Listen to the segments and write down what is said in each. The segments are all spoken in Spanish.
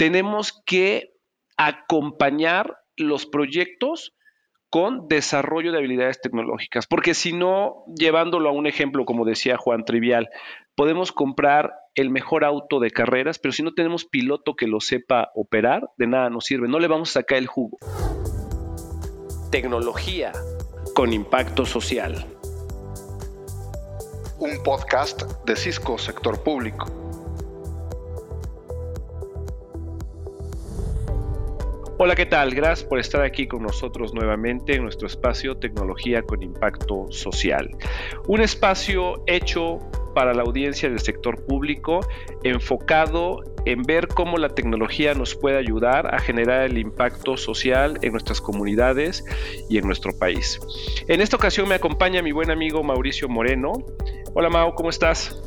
tenemos que acompañar los proyectos con desarrollo de habilidades tecnológicas, porque si no, llevándolo a un ejemplo, como decía Juan Trivial, podemos comprar el mejor auto de carreras, pero si no tenemos piloto que lo sepa operar, de nada nos sirve, no le vamos a sacar el jugo. Tecnología con impacto social. Un podcast de Cisco Sector Público. Hola, ¿qué tal? Gracias por estar aquí con nosotros nuevamente en nuestro espacio Tecnología con Impacto Social. Un espacio hecho para la audiencia del sector público, enfocado en ver cómo la tecnología nos puede ayudar a generar el impacto social en nuestras comunidades y en nuestro país. En esta ocasión me acompaña mi buen amigo Mauricio Moreno. Hola Mau, ¿cómo estás?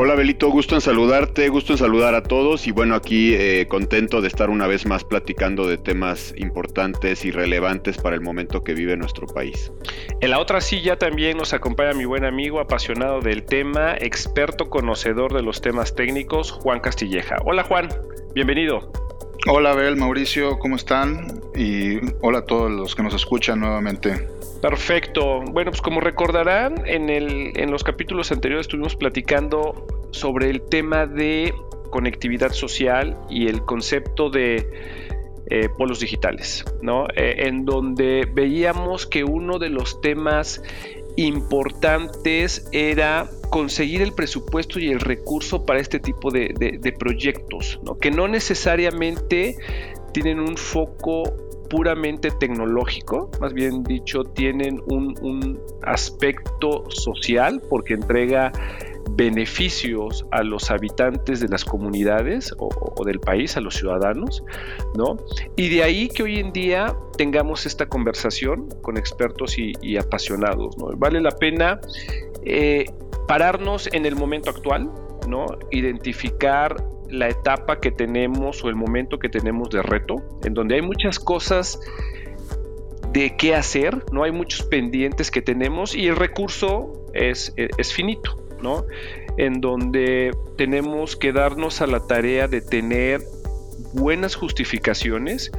Hola Belito, gusto en saludarte, gusto en saludar a todos y bueno, aquí eh, contento de estar una vez más platicando de temas importantes y relevantes para el momento que vive nuestro país. En la otra silla también nos acompaña mi buen amigo apasionado del tema, experto conocedor de los temas técnicos, Juan Castilleja. Hola Juan, bienvenido. Hola Bel, Mauricio, ¿cómo están? Y hola a todos los que nos escuchan nuevamente. Perfecto. Bueno, pues como recordarán, en, el, en los capítulos anteriores estuvimos platicando sobre el tema de conectividad social y el concepto de eh, polos digitales, ¿no? Eh, en donde veíamos que uno de los temas importantes era conseguir el presupuesto y el recurso para este tipo de, proyectos, ¿no? que no necesariamente tienen un foco puramente tecnológico, más bien dicho, tienen un, aspecto social porque entrega beneficios a los habitantes de las comunidades o, del país, a los ciudadanos, ¿no? Y de ahí que hoy en día tengamos esta conversación con expertos y, apasionados, ¿no? Vale la pena eh, pararnos en el momento actual, ¿no? Identificar la etapa que tenemos o el momento que tenemos de reto, en donde hay muchas cosas de qué hacer, no hay muchos pendientes que tenemos y el recurso es, es finito, ¿no? En donde tenemos que darnos a la tarea de tener buenas justificaciones,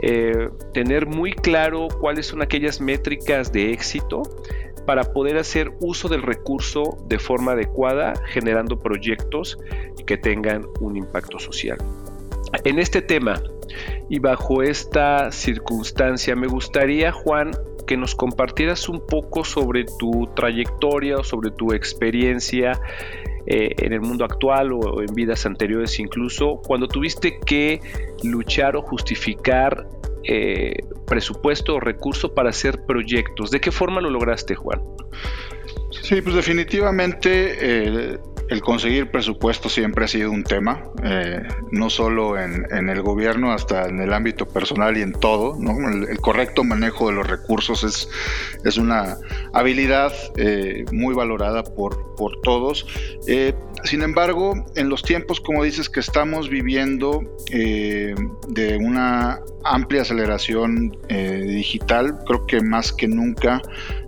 eh, tener muy claro cuáles son aquellas métricas de éxito para poder hacer uso del recurso de forma adecuada, generando proyectos que tengan un impacto social. En este tema y bajo esta circunstancia, me gustaría, Juan, que nos compartieras un poco sobre tu trayectoria o sobre tu experiencia eh, en el mundo actual o en vidas anteriores incluso, cuando tuviste que luchar o justificar eh, presupuesto o recurso para hacer proyectos. ¿De qué forma lo lograste, Juan? Sí, pues definitivamente eh, el conseguir presupuesto siempre ha sido un tema, eh, no solo en, el gobierno, hasta en el ámbito personal y en todo. El, correcto manejo de los recursos es, es una habilidad eh, muy valorada por, por todos. Eh, sin embargo, en los tiempos, como dices, que estamos viviendo de una amplia aceleración digital, creo que más que nunca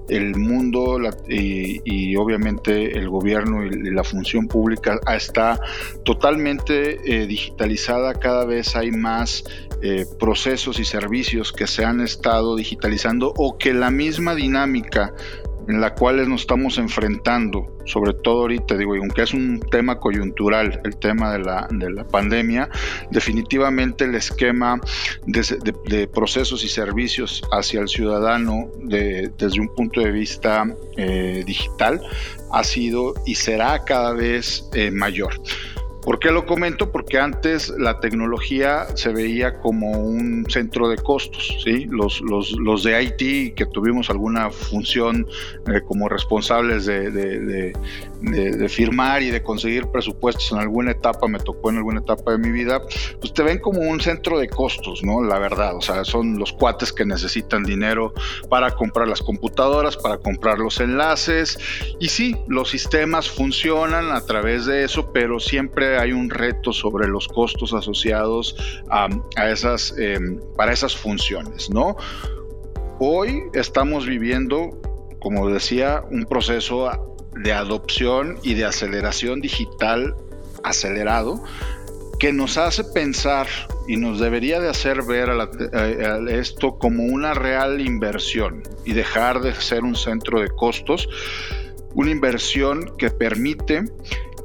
el mundo y, obviamente el gobierno y, la función pública está totalmente eh, digitalizada, cada vez hay más eh, procesos y servicios que se han estado digitalizando o que la misma dinámica en la cual nos estamos enfrentando, sobre todo ahorita, digo, aunque es un tema coyuntural, el tema de la, de la pandemia, definitivamente el esquema de, procesos y servicios hacia el ciudadano desde un punto de vista eh, digital ha sido y será cada vez eh, mayor. ¿Por qué lo comento? Porque antes la tecnología se veía como un centro de costos, ¿sí? Los, los, los de IT que tuvimos alguna función eh, como responsables de, firmar y de conseguir presupuestos en alguna etapa, me tocó en alguna etapa de mi vida, pues te ven como un centro de costos, ¿no? La verdad, o sea, son los cuates que necesitan dinero para comprar las computadoras, para comprar los enlaces, y sí, los sistemas funcionan a través de eso, pero siempre hay un reto sobre los costos asociados a, esas, em, para esas funciones, ¿no? Hoy estamos viviendo, como decía, un proceso de adopción y de aceleración digital acelerado que nos hace pensar y nos debería de hacer ver a, esto como una real inversión y dejar de ser un centro de costos, una inversión que permite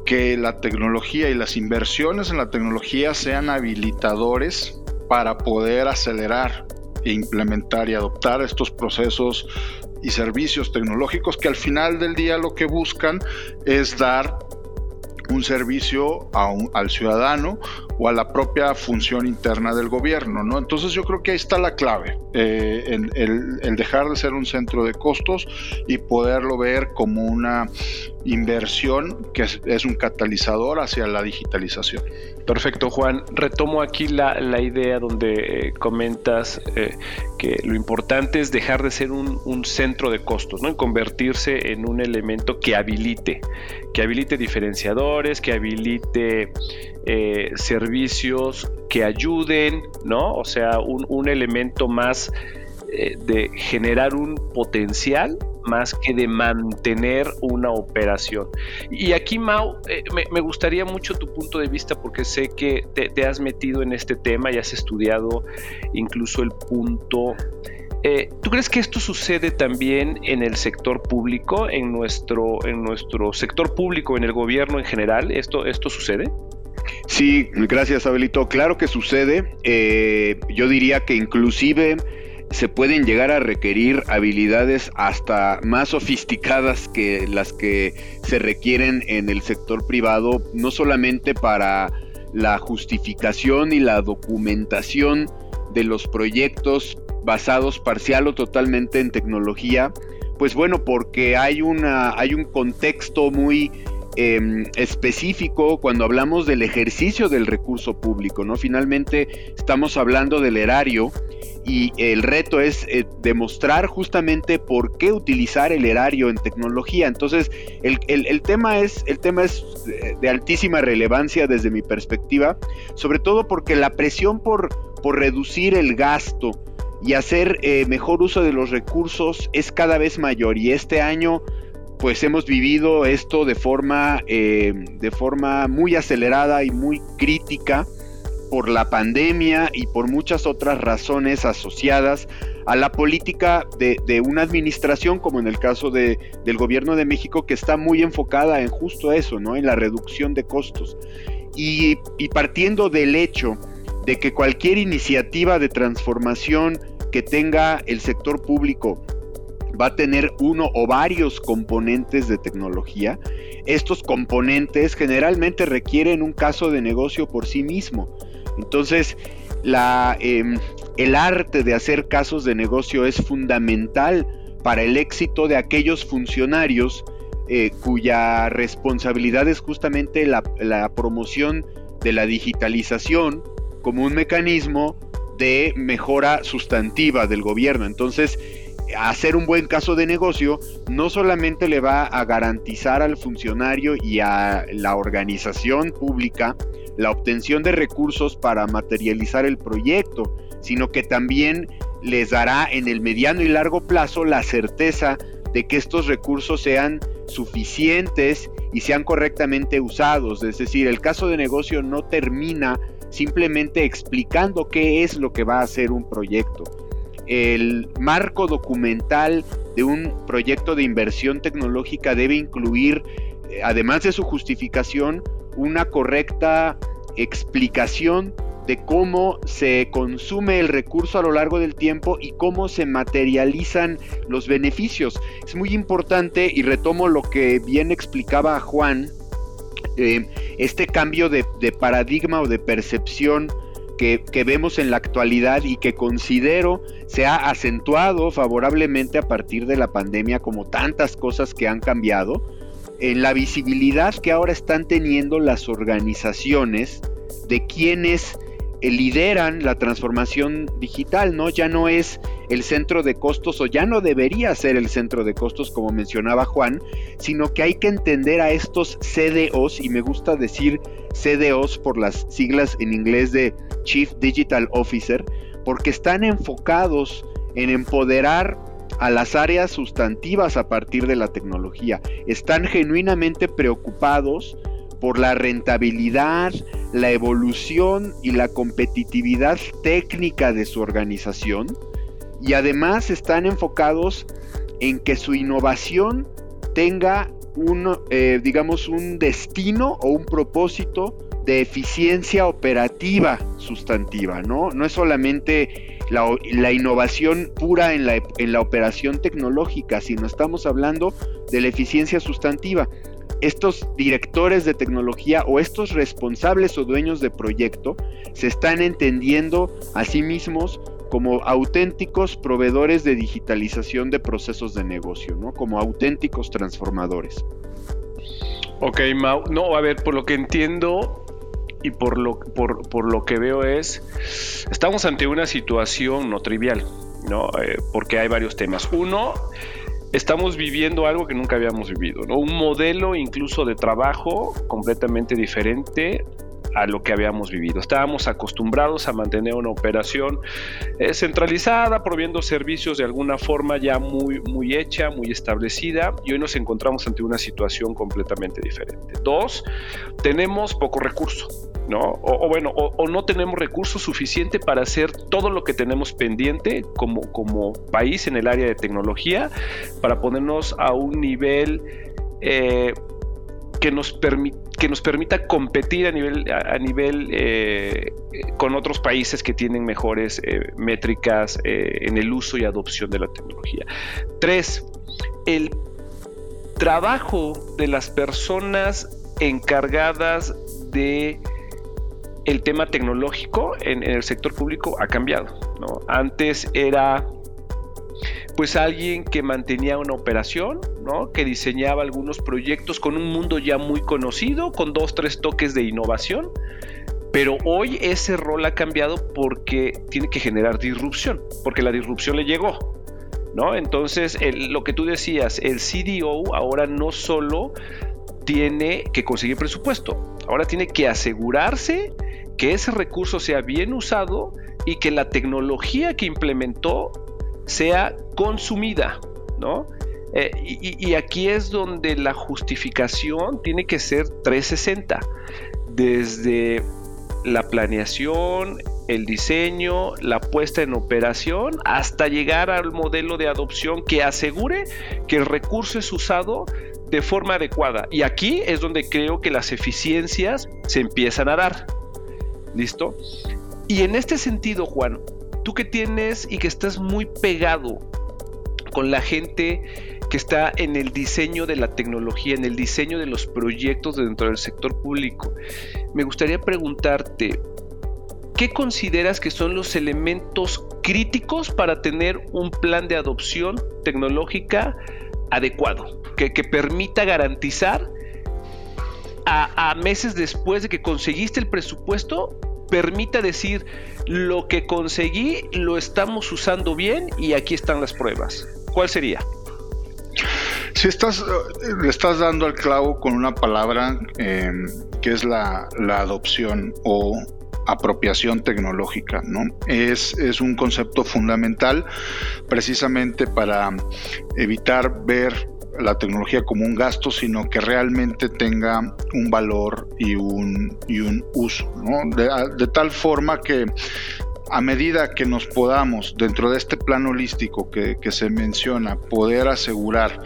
que la tecnología y las inversiones en la tecnología sean habilitadores para poder acelerar e implementar y adoptar estos procesos y servicios tecnológicos que al final del día lo que buscan es dar un servicio al ciudadano o a la propia función interna del gobierno, ¿no? Entonces yo creo que ahí está la clave, eh, el, dejar de ser un centro de costos y poderlo ver como una inversión que es, un catalizador hacia la digitalización. Perfecto, Juan. Retomo aquí la, idea donde eh, comentas eh, que lo importante es dejar de ser un, un, centro de costos, ¿no? Y convertirse en un elemento que habilite, que habilite diferenciadores, que habilite eh, servicios que ayuden, ¿no? O sea, un, elemento más de generar un potencial más que de mantener una operación. Y aquí, Mau, eh, me, gustaría mucho tu punto de vista porque sé que te, has metido en este tema y has estudiado incluso el punto ¿Tú crees que esto sucede también en el sector público, en nuestro, en nuestro sector público, en el gobierno en general? ¿Esto, esto sucede? Sí, gracias Abelito. Claro que sucede. Eh, yo diría que inclusive se pueden llegar a requerir habilidades hasta más sofisticadas que las que se requieren en el sector privado, no solamente para la justificación y la documentación de los proyectos basados parcial o totalmente en tecnología, pues bueno, porque hay una hay un contexto muy Em, específico cuando hablamos del ejercicio del recurso público, ¿no? Finalmente estamos hablando del erario y el reto es eh, demostrar justamente por qué utilizar el erario en tecnología. Entonces, el, tema es, el tema es de, altísima relevancia desde mi perspectiva, sobre todo porque la presión por, por reducir el gasto y hacer eh, mejor uso de los recursos es cada vez mayor y este año pues hemos vivido esto de forma, eh, de forma muy acelerada y muy crítica por la pandemia y por muchas otras razones asociadas a la política de, una administración, como en el caso de, del gobierno de México, que está muy enfocada en justo eso, ¿no? en la reducción de costos. Y, y partiendo del hecho de que cualquier iniciativa de transformación que tenga el sector público va a tener uno o varios componentes de tecnología. Estos componentes generalmente requieren un caso de negocio por sí mismo. Entonces, la, em, el arte de hacer casos de negocio es fundamental para el éxito de aquellos funcionarios eh, cuya responsabilidad es justamente la, la promoción de la digitalización como un mecanismo de mejora sustantiva del gobierno. Entonces, hacer un buen caso de negocio no solamente le va a garantizar al funcionario y a la organización pública la obtención de recursos para materializar el proyecto, sino que también les dará en el mediano y largo plazo la certeza de que estos recursos sean suficientes y sean correctamente usados. Es decir, el caso de negocio no termina simplemente explicando qué es lo que va a hacer un proyecto el marco documental de un proyecto de inversión tecnológica debe incluir, además de su justificación, una correcta explicación de cómo se consume el recurso a lo largo del tiempo y cómo se materializan los beneficios. Es muy importante y retomo lo que bien explicaba Juan, eh, este cambio de, paradigma o de percepción que, vemos en la actualidad y que considero se ha acentuado favorablemente a partir de la pandemia como tantas cosas que han cambiado, en la visibilidad que ahora están teniendo las organizaciones de quienes lideran la transformación digital, ¿no? Ya no es el centro de costos o ya no debería ser el centro de costos como mencionaba Juan, sino que hay que entender a estos CDOs y me gusta decir CDOs por las siglas en inglés de Chief Digital Officer, porque están enfocados en empoderar a las áreas sustantivas a partir de la tecnología. Están genuinamente preocupados por la rentabilidad, la evolución y la competitividad técnica de su organización y además están enfocados en que su innovación tenga un, eh, digamos, un destino o un propósito de eficiencia operativa sustantiva, ¿no? No es solamente la, innovación pura en la, en la operación tecnológica, sino estamos hablando de la eficiencia sustantiva. Estos directores de tecnología o estos responsables o dueños de proyecto se están entendiendo a sí mismos como auténticos proveedores de digitalización de procesos de negocio, ¿no? Como auténticos transformadores. Ok, Mau. No, a ver, por lo que entiendo y por lo, por, lo que veo es, estamos ante una situación no trivial, ¿no? Eh, porque hay varios temas. Uno, estamos viviendo algo que nunca habíamos vivido, ¿no? Un modelo incluso de trabajo completamente diferente a lo que habíamos vivido. Estábamos acostumbrados a mantener una operación eh, centralizada, proviendo servicios de alguna forma ya muy, muy hecha, muy establecida, y hoy nos encontramos ante una situación completamente diferente. Dos, tenemos poco recurso. ¿No? O, bueno, o, no tenemos recursos suficientes para hacer todo lo que tenemos pendiente como, como país en el área de tecnología, para ponernos a un nivel eh, que nos, que nos permita competir a nivel, a, nivel eh, con otros países que tienen mejores eh, métricas eh, en el uso y adopción de la tecnología. Tres, el trabajo de las personas encargadas de el tema tecnológico en, el sector público ha cambiado. ¿no? Antes era pues alguien que mantenía una operación, ¿no? que diseñaba algunos proyectos con un mundo ya muy conocido, con dos, tres toques de innovación, pero hoy ese rol ha cambiado porque tiene que generar disrupción, porque la disrupción le llegó. ¿no? Entonces, lo que tú decías, el CDO ahora no solo tiene que conseguir presupuesto, ahora tiene que asegurarse que ese recurso sea bien usado y que la tecnología que implementó sea consumida, ¿no? Eh, y, aquí es donde la justificación tiene que ser 360, desde la planeación, el diseño, la puesta en operación, hasta llegar al modelo de adopción que asegure que el recurso es usado de forma adecuada. Y aquí es donde creo que las eficiencias se empiezan a dar. ¿Listo? Y en este sentido, Juan, tú que tienes y que estás muy pegado con la gente que está en el diseño de la tecnología, en el diseño de los proyectos dentro del sector público, me gustaría preguntarte, ¿qué consideras que son los elementos críticos para tener un plan de adopción tecnológica adecuado, que, permita garantizar a, meses después de que conseguiste el presupuesto permita decir lo que conseguí lo estamos usando bien y aquí están las pruebas. ¿Cuál sería? Si estás, le estás dando al clavo con una palabra em, que es la, adopción o apropiación tecnológica, ¿no? Es, es un concepto fundamental precisamente para evitar ver la tecnología como un gasto, sino que realmente tenga un valor y un, y un uso, de, tal forma que a medida que nos podamos, dentro de este plan holístico que, que se menciona, poder asegurar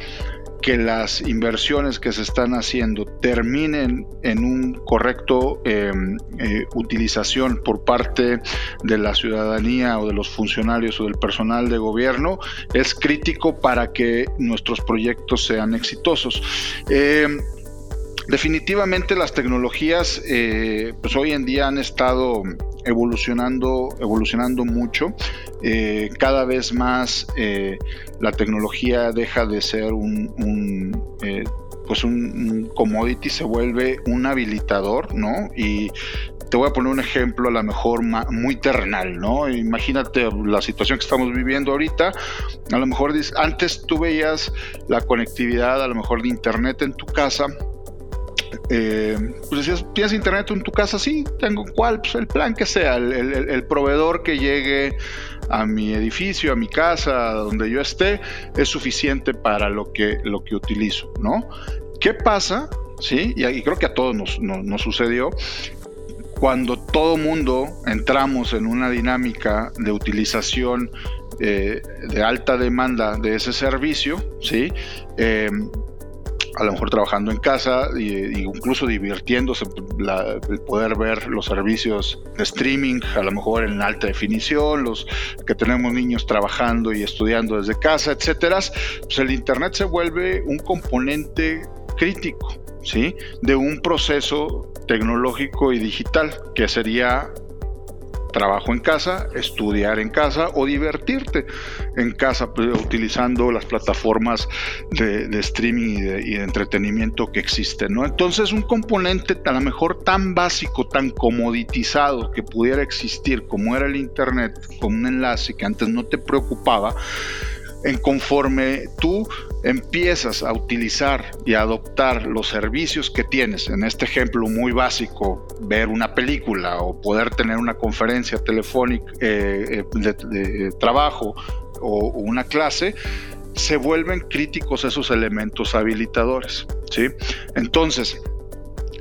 que las inversiones que se están haciendo terminen en un correcto em, eh, utilización por parte de la ciudadanía o de los funcionarios o del personal de gobierno es crítico para que nuestros proyectos sean exitosos. Em, definitivamente las tecnologías eh, pues hoy en día han estado evolucionando, evolucionando mucho. Eh, cada vez más eh, la tecnología deja de ser un, eh, pues un, commodity, se vuelve un habilitador, ¿no? Y te voy a poner un ejemplo a lo mejor muy terrenal, ¿no? Imagínate la situación que estamos viviendo ahorita. A lo mejor antes tú veías la conectividad, a lo mejor de internet en tu casa eh, pues decías, ¿tienes internet en tu casa? Sí, tengo cuál, pues el plan que sea, el, proveedor que llegue a mi edificio, a mi casa, donde yo esté, es suficiente para lo que, lo que utilizo, ¿no? ¿Qué pasa ¿sí? Y, creo que a todos nos, nos sucedió, cuando todo mundo entramos en una dinámica de utilización eh, de alta demanda de ese servicio, ¿sí? Eh, a lo mejor trabajando en casa e incluso divirtiéndose, el poder ver los servicios de streaming, a lo mejor en alta definición, los que tenemos niños trabajando y estudiando desde casa, etcétera, pues el internet se vuelve un componente crítico, ¿sí? De un proceso tecnológico y digital que sería trabajo en casa, estudiar en casa o divertirte en casa pues, utilizando las plataformas de, streaming y de, entretenimiento que existen. ¿no? Entonces un componente a lo mejor tan básico, tan comoditizado que pudiera existir como era el Internet, como un enlace que antes no te preocupaba, en conforme tú empiezas a utilizar y a adoptar los servicios que tienes, en este ejemplo muy básico, ver una película o poder tener una conferencia telefónica eh, eh, de, trabajo o, una clase, se vuelven críticos esos elementos habilitadores. ¿sí? Entonces,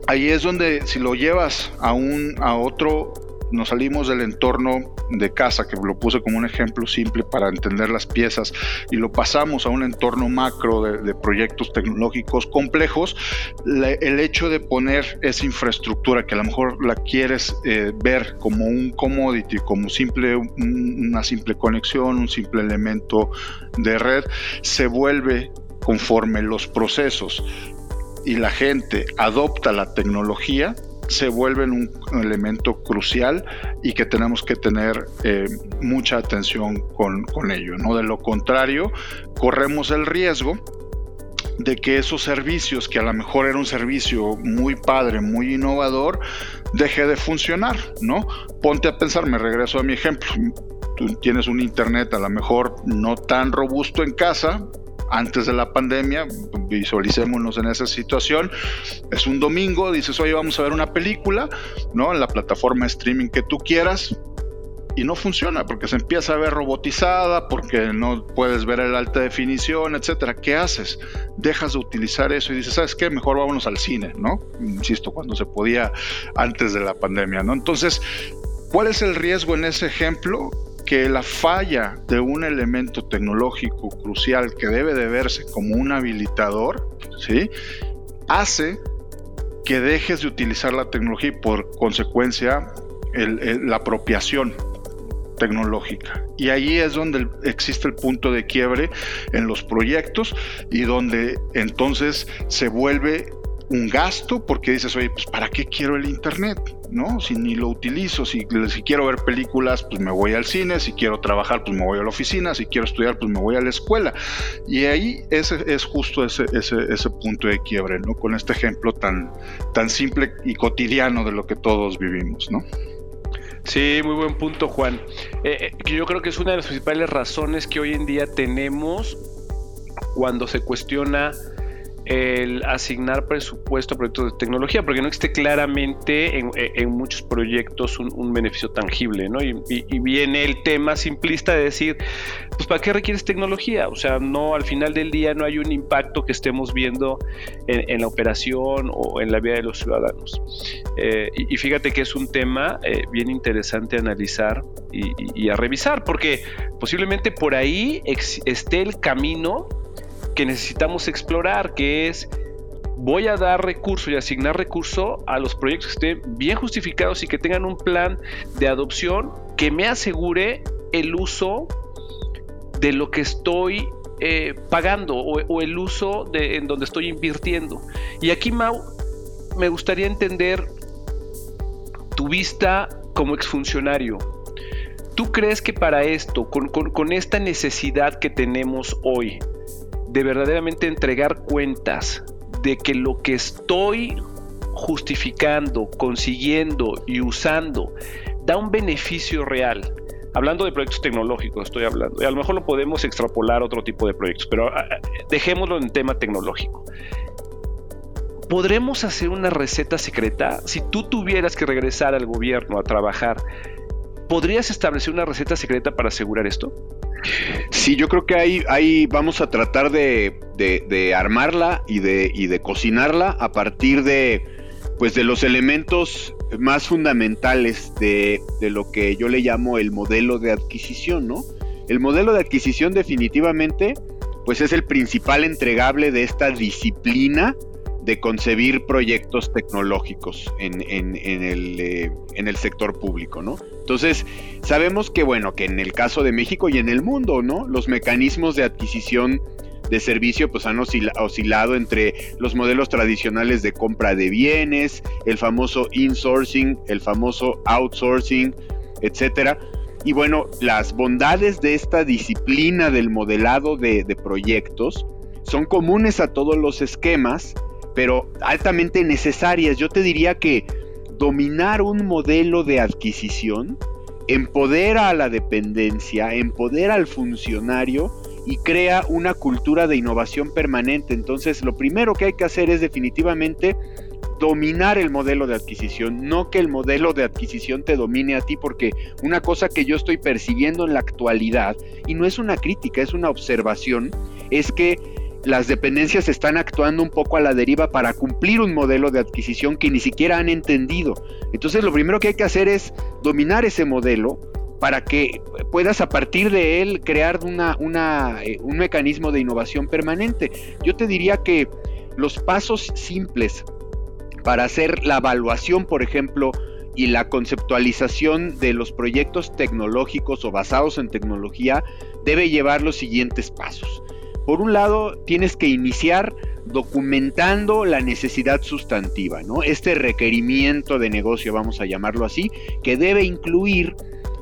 ahí es donde si lo llevas a, un, a otro nos salimos del entorno de casa, que lo puse como un ejemplo simple para entender las piezas, y lo pasamos a un entorno macro de, proyectos tecnológicos complejos, el hecho de poner esa infraestructura que a lo mejor la quieres eh, ver como un commodity, como simple, una simple conexión, un simple elemento de red, se vuelve conforme los procesos. Y la gente adopta la tecnología, se vuelven un elemento crucial y que tenemos que tener eh, mucha atención con, ello. ¿no? De lo contrario, corremos el riesgo de que esos servicios, que a lo mejor era un servicio muy padre, muy innovador, deje de funcionar, ¿no? Ponte a pensar, me regreso a mi ejemplo. Tienes un internet a lo mejor no tan robusto en casa, antes de la pandemia, visualicémonos en esa situación, es un domingo, dices, oye, vamos a ver una película, ¿no? En la plataforma streaming que tú quieras, y no funciona porque se empieza a ver robotizada, porque no puedes ver el alta definición, etcétera. ¿Qué haces? Dejas de utilizar eso y dices, ¿sabes qué? Mejor vámonos al cine, ¿no? Insisto, cuando se podía antes de la pandemia, ¿no? Entonces, ¿cuál es el riesgo en ese ejemplo? Que la falla de un elemento tecnológico crucial que debe de verse como un habilitador, ¿sí? hace que dejes de utilizar la tecnología y por consecuencia la apropiación tecnológica. Y ahí es donde existe el punto de quiebre en los proyectos y donde entonces se vuelve un gasto porque dices, oye, pues ¿para qué quiero el Internet? ¿No? Si ni lo utilizo, si, si, quiero ver películas, pues me voy al cine, si quiero trabajar, pues me voy a la oficina, si quiero estudiar, pues me voy a la escuela. Y ahí ese, es justo ese, ese, ese punto de quiebre, ¿no? Con este ejemplo tan, tan simple y cotidiano de lo que todos vivimos, ¿no? Sí, muy buen punto, Juan. Eh, eh, yo creo que es una de las principales razones que hoy en día tenemos cuando se cuestiona el asignar presupuesto a proyectos de tecnología, porque no existe claramente en, muchos proyectos un, beneficio tangible, ¿no? Y, viene el tema simplista de decir, pues ¿para qué requieres tecnología? O sea, no, al final del día no hay un impacto que estemos viendo en, la operación o en la vida de los ciudadanos. Eh, y, fíjate que es un tema eh, bien interesante a analizar y, a revisar, porque posiblemente por ahí esté el camino que necesitamos explorar, que es voy a dar recurso y asignar recurso a los proyectos que estén bien justificados y que tengan un plan de adopción que me asegure el uso de lo que estoy eh, pagando o, el uso de en donde estoy invirtiendo. Y aquí, Mau, me gustaría entender tu vista como exfuncionario. ¿Tú crees que para esto, con, con esta necesidad que tenemos hoy, de verdaderamente entregar cuentas de que lo que estoy justificando, consiguiendo y usando da un beneficio real. Hablando de proyectos tecnológicos, estoy hablando. Y a lo mejor lo podemos extrapolar a otro tipo de proyectos, pero ah, ah, dejémoslo en tema tecnológico. ¿Podremos hacer una receta secreta? Si tú tuvieras que regresar al gobierno a trabajar, ¿podrías establecer una receta secreta para asegurar esto? Sí, yo creo que ahí, vamos a tratar de, armarla y de, y de cocinarla a partir de, pues de los elementos más fundamentales de, de, lo que yo le llamo el modelo de adquisición, ¿no? El modelo de adquisición definitivamente, pues es el principal entregable de esta disciplina de concebir proyectos tecnológicos en, el, eh, en, el, sector público, ¿no? Entonces, sabemos que, bueno, que en el caso de México y en el mundo, ¿no? Los mecanismos de adquisición de servicio pues han oscilado entre los modelos tradicionales de compra de bienes, el famoso insourcing, el famoso outsourcing, etcétera. Y bueno, las bondades de esta disciplina del modelado de, de proyectos son comunes a todos los esquemas, pero altamente necesarias. Yo te diría que dominar un modelo de adquisición empodera a la dependencia, empodera al funcionario y crea una cultura de innovación permanente. Entonces, lo primero que hay que hacer es definitivamente dominar el modelo de adquisición, no que el modelo de adquisición te domine a ti, porque una cosa que yo estoy percibiendo en la actualidad, y no es una crítica, es una observación, es que las dependencias están actuando un poco a la deriva para cumplir un modelo de adquisición que ni siquiera han entendido. Entonces lo primero que hay que hacer es dominar ese modelo para que puedas a partir de él crear una, eh, un mecanismo de innovación permanente. Yo te diría que los pasos simples para hacer la evaluación, por ejemplo, y la conceptualización de los proyectos tecnológicos o basados en tecnología debe llevar los siguientes pasos. Por un lado, tienes que iniciar documentando la necesidad sustantiva, ¿no? Este requerimiento de negocio, vamos a llamarlo así, que debe incluir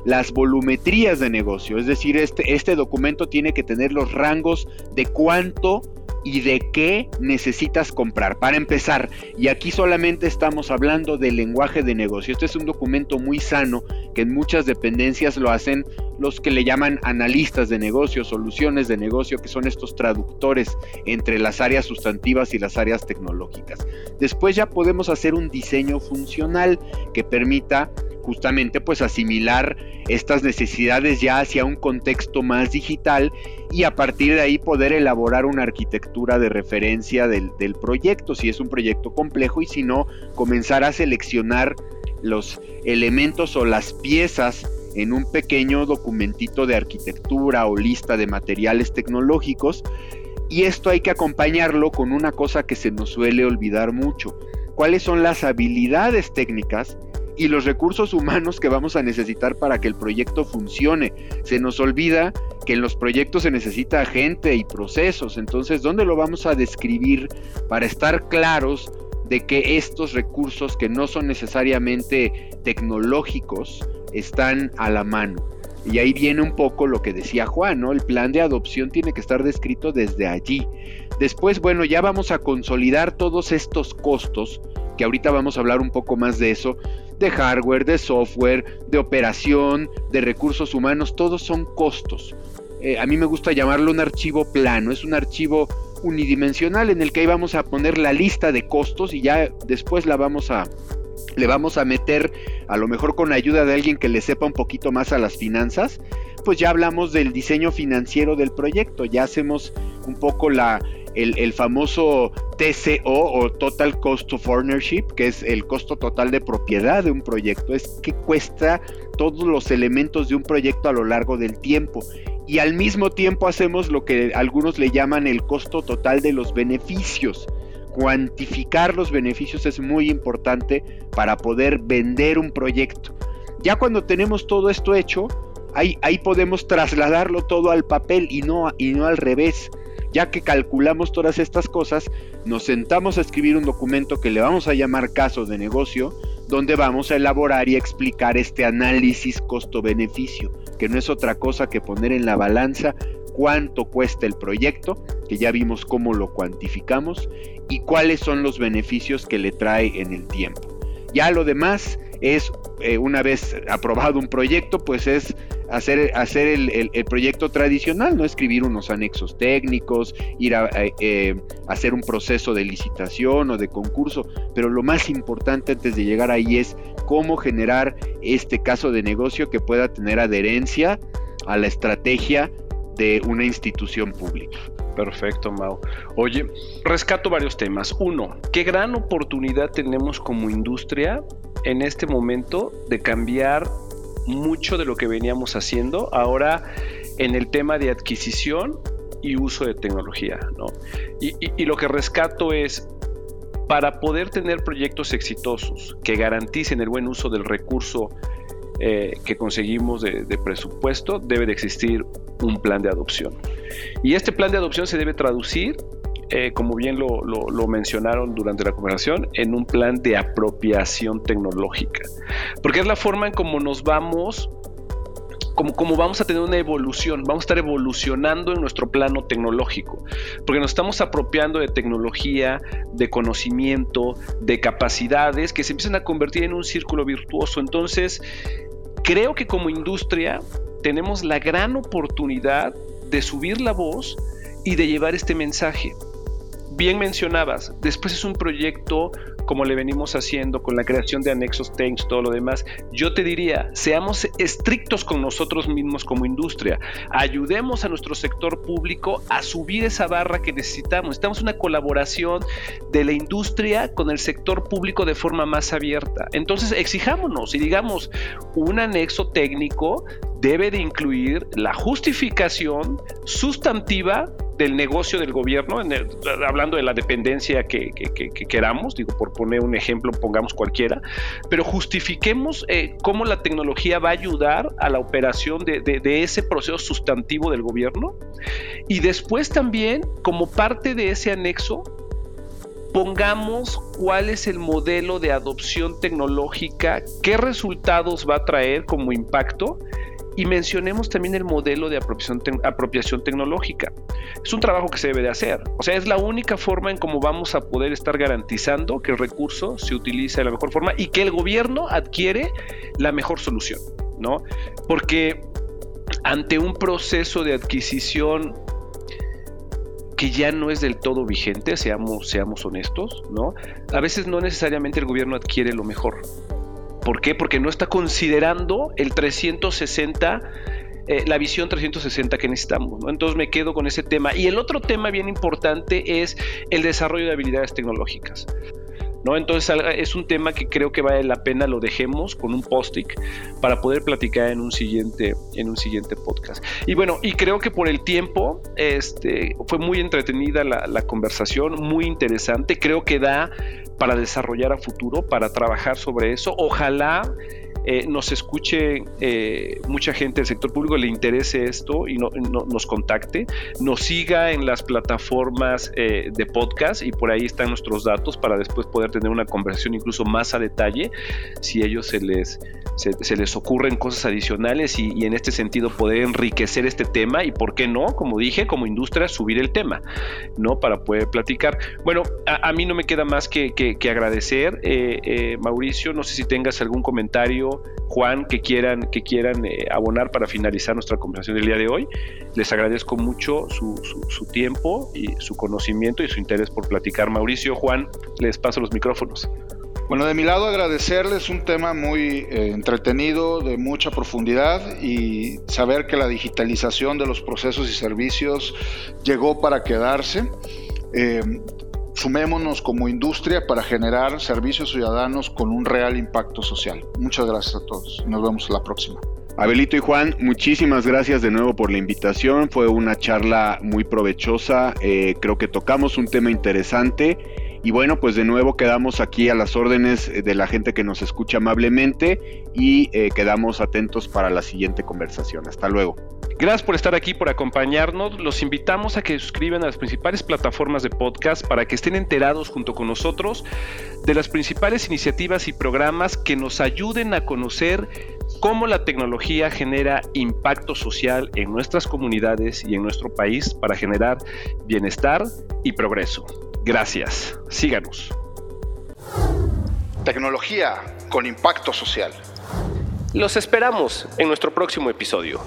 las volumetrías de negocio, es decir, este, este documento tiene que tener los rangos de cuánto y de qué necesitas comprar. Para empezar, y aquí solamente estamos hablando del lenguaje de negocio. Este es un documento muy sano que en muchas dependencias lo hacen los que le llaman analistas de negocio, soluciones de negocio, que son estos traductores entre las áreas sustantivas y las áreas tecnológicas. Después ya podemos hacer un diseño funcional que permita justamente pues asimilar estas necesidades ya hacia un contexto más digital y a partir de ahí poder elaborar una arquitectura de referencia del, del proyecto, si es un proyecto complejo y si no, comenzar a seleccionar los elementos o las piezas en un pequeño documentito de arquitectura o lista de materiales tecnológicos y esto hay que acompañarlo con una cosa que se nos suele olvidar mucho. ¿Cuáles son las habilidades técnicas y los recursos humanos que vamos a necesitar para que el proyecto funcione. Se nos olvida que en los proyectos se necesita gente y procesos, entonces, ¿dónde lo vamos a describir para estar claros de que estos recursos que no son necesariamente tecnológicos están a la mano? Y ahí viene un poco lo que decía Juan, ¿no? El plan de adopción tiene que estar descrito desde allí. Después, bueno, ya vamos a consolidar todos estos costos, que ahorita vamos a hablar un poco más de eso, de hardware, de software, de operación, de recursos humanos, todos son costos. Eh, a mí me gusta llamarlo un archivo plano, es un archivo unidimensional en el que ahí vamos a poner la lista de costos y ya después la vamos a le vamos a meter a lo mejor con ayuda de alguien que le sepa un poquito más a las finanzas, pues ya hablamos del diseño financiero del proyecto, ya hacemos un poco la el, famoso TCO o Total Cost of Ownership, que es el costo total de propiedad de un proyecto, es que cuesta todos los elementos de un proyecto a lo largo del tiempo. Y al mismo tiempo hacemos lo que algunos le llaman el costo total de los beneficios. Cuantificar los beneficios es muy importante para poder vender un proyecto. Ya cuando tenemos todo esto hecho, ahí, ahí podemos trasladarlo todo al papel y no, y no al revés. Ya que calculamos todas estas cosas, nos sentamos a escribir un documento que le vamos a llamar caso de negocio, donde vamos a elaborar y explicar este análisis costo-beneficio, que no es otra cosa que poner en la balanza cuánto cuesta el proyecto, que ya vimos cómo lo cuantificamos, y cuáles son los beneficios que le trae en el tiempo. Ya lo demás es, eh, una vez aprobado un proyecto, pues es hacer, hacer el, proyecto tradicional, no escribir unos anexos técnicos, ir a, eh, hacer un proceso de licitación o de concurso, pero lo más importante antes de llegar ahí es cómo generar este caso de negocio que pueda tener adherencia a la estrategia de una institución pública. Perfecto, Mau. Oye, rescato varios temas. Uno, qué gran oportunidad tenemos como industria en este momento de cambiar mucho de lo que veníamos haciendo ahora en el tema de adquisición y uso de tecnología. ¿no? Y, lo que rescato es, para poder tener proyectos exitosos que garanticen el buen uso del recurso eh, que conseguimos de, presupuesto, debe de existir un plan de adopción. Y este plan de adopción se debe traducir, eh, como bien lo, mencionaron durante la conversación, en un plan de apropiación tecnológica. Porque es la forma en cómo nos vamos como, como, vamos a tener una evolución, vamos a estar evolucionando en nuestro plano tecnológico, porque nos estamos apropiando de tecnología, de conocimiento, de capacidades que se empiezan a convertir en un círculo virtuoso. Entonces, creo que como industria tenemos la gran oportunidad de subir la voz y de llevar este mensaje. Bien mencionabas, después es un proyecto como le venimos haciendo con la creación de anexos técnicos, todo lo demás, yo te diría, seamos estrictos con nosotros mismos como industria, ayudemos a nuestro sector público a subir esa barra que necesitamos. Necesitamos una colaboración de la industria con el sector público de forma más abierta. Entonces, exijámonos y digamos, un anexo técnico debe de incluir la justificación sustantiva del negocio del gobierno, hablando de la dependencia que, queramos, digo, por poner un ejemplo, pongamos cualquiera, pero justifiquemos eh, cómo la tecnología va a ayudar a la operación de, de ese proceso sustantivo del gobierno. Y después también, como parte de ese anexo, pongamos cuál es el modelo de adopción tecnológica, qué resultados va a traer como impacto y mencionemos también el modelo de apropiación, tecnológica. Es un trabajo que se debe de hacer. O sea, es la única forma en cómo vamos a poder estar garantizando que el recurso se utilice de la mejor forma y que el gobierno adquiere la mejor solución, ¿no? Porque ante un proceso de adquisición que ya no es del todo vigente, seamos, seamos honestos, ¿no? A veces no necesariamente el gobierno adquiere lo mejor. ¿Por qué? Porque no está considerando el 360 eh, la visión 360 que necesitamos. ¿no? Entonces me quedo con ese tema. Y el otro tema bien importante es el desarrollo de habilidades tecnológicas. ¿No? Entonces es un tema que creo que vale la pena lo dejemos con un post-it para poder platicar en un siguiente, en un siguiente podcast. Y bueno, y creo que por el tiempo este, fue muy entretenida la, la conversación, muy interesante. Creo que da para desarrollar a futuro, para trabajar sobre eso. Ojalá eh, nos escuche eh, mucha gente del sector público, le interese esto y no, nos contacte, nos siga en las plataformas eh, de podcast y por ahí están nuestros datos para después poder tener una conversación incluso más a detalle si ellos se les, se, les ocurren cosas adicionales y, en este sentido poder enriquecer este tema y por qué no, como dije, como industria subir el tema, ¿no? Para poder platicar. Bueno, a, mí no me queda más que, que agradecer, Mauricio, no sé si tengas algún comentario Juan, que quieran, que quieran eh, abonar para finalizar nuestra conversación del día de hoy. Les agradezco mucho su, tiempo y su conocimiento y su interés por platicar. Mauricio, Juan, les paso los micrófonos. Bueno, de mi lado agradecerles un tema muy eh, entretenido, de mucha profundidad y saber que la digitalización de los procesos y servicios llegó para quedarse. Eh, Sumémonos como industria para generar servicios ciudadanos con un real impacto social. Muchas gracias a todos. Nos vemos la próxima. Abelito y Juan, muchísimas gracias de nuevo por la invitación. Fue una charla muy provechosa. Eh, creo que tocamos un tema interesante. Y bueno, pues de nuevo quedamos aquí a las órdenes de la gente que nos escucha amablemente y eh, quedamos atentos para la siguiente conversación. Hasta luego. Gracias por estar aquí, por acompañarnos. Los invitamos a que suscriban a las principales plataformas de podcast para que estén enterados junto con nosotros de las principales iniciativas y programas que nos ayuden a conocer cómo la tecnología genera impacto social en nuestras comunidades y en nuestro país para generar bienestar y progreso. Gracias. Síganos. Tecnología con impacto social. Los esperamos en nuestro próximo episodio.